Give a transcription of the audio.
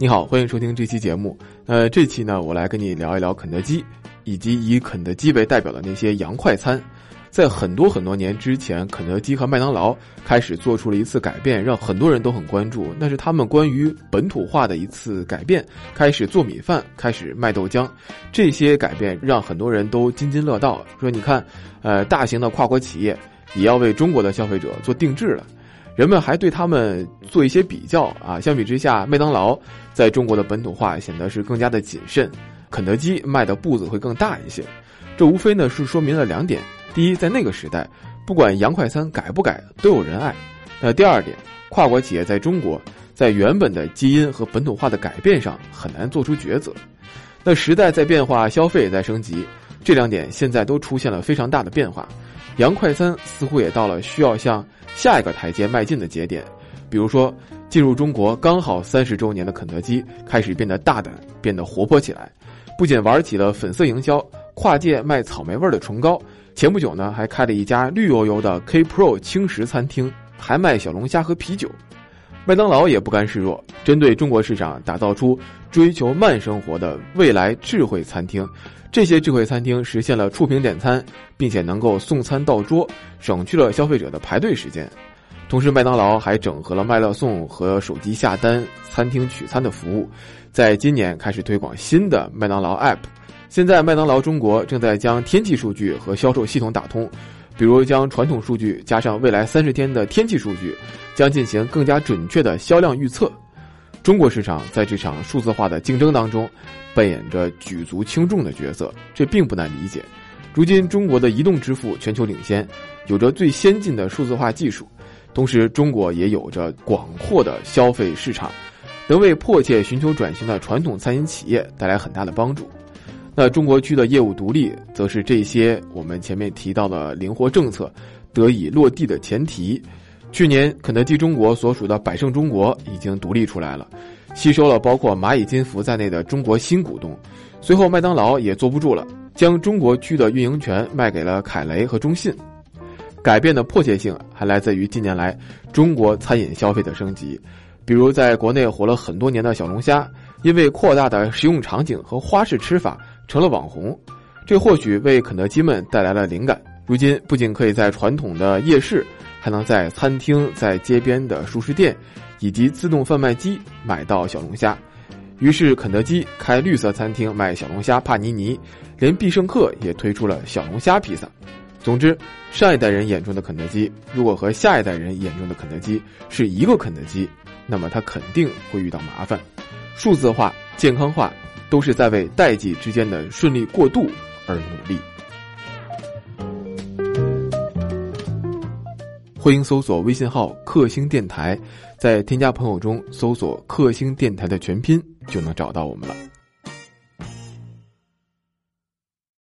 你好，欢迎收听这期节目。呃，这期呢，我来跟你聊一聊肯德基，以及以肯德基为代表的那些洋快餐。在很多很多年之前，肯德基和麦当劳开始做出了一次改变，让很多人都很关注。那是他们关于本土化的一次改变，开始做米饭，开始卖豆浆。这些改变让很多人都津津乐道，说你看，呃，大型的跨国企业也要为中国的消费者做定制了。人们还对他们做一些比较啊，相比之下，麦当劳在中国的本土化显得是更加的谨慎，肯德基迈的步子会更大一些。这无非呢是说明了两点：第一，在那个时代，不管洋快餐改不改都有人爱；那第二点，跨国企业在中国在原本的基因和本土化的改变上很难做出抉择。那时代在变化，消费也在升级，这两点现在都出现了非常大的变化，洋快餐似乎也到了需要向。下一个台阶迈进的节点，比如说进入中国刚好三十周年的肯德基开始变得大胆，变得活泼起来，不仅玩起了粉色营销，跨界卖草莓味的唇膏，前不久呢还开了一家绿油油的 K Pro 轻食餐厅，还卖小龙虾和啤酒。麦当劳也不甘示弱，针对中国市场打造出追求慢生活的未来智慧餐厅。这些智慧餐厅实现了触屏点餐，并且能够送餐到桌，省去了消费者的排队时间。同时，麦当劳还整合了麦乐送和手机下单、餐厅取餐的服务，在今年开始推广新的麦当劳 App。现在，麦当劳中国正在将天气数据和销售系统打通，比如将传统数据加上未来三十天的天气数据，将进行更加准确的销量预测。中国市场在这场数字化的竞争当中，扮演着举足轻重的角色，这并不难理解。如今，中国的移动支付全球领先，有着最先进的数字化技术，同时，中国也有着广阔的消费市场，能为迫切寻求转型的传统餐饮企业带来很大的帮助。那中国区的业务独立，则是这些我们前面提到的灵活政策得以落地的前提。去年，肯德基中国所属的百胜中国已经独立出来了，吸收了包括蚂蚁金服在内的中国新股东。随后，麦当劳也坐不住了，将中国区的运营权卖给了凯雷和中信。改变的迫切性还来自于近年来中国餐饮消费的升级，比如在国内火了很多年的小龙虾，因为扩大的食用场景和花式吃法成了网红，这或许为肯德基们带来了灵感。如今，不仅可以在传统的夜市。还能在餐厅、在街边的熟食店，以及自动贩卖机买到小龙虾。于是，肯德基开绿色餐厅卖小龙虾帕尼尼，连必胜客也推出了小龙虾披萨。总之，上一代人眼中的肯德基，如果和下一代人眼中的肯德基是一个肯德基，那么他肯定会遇到麻烦。数字化、健康化，都是在为代际之间的顺利过渡而努力。欢迎搜索微信号“克星电台”，在添加朋友中搜索“克星电台”的全拼，就能找到我们了。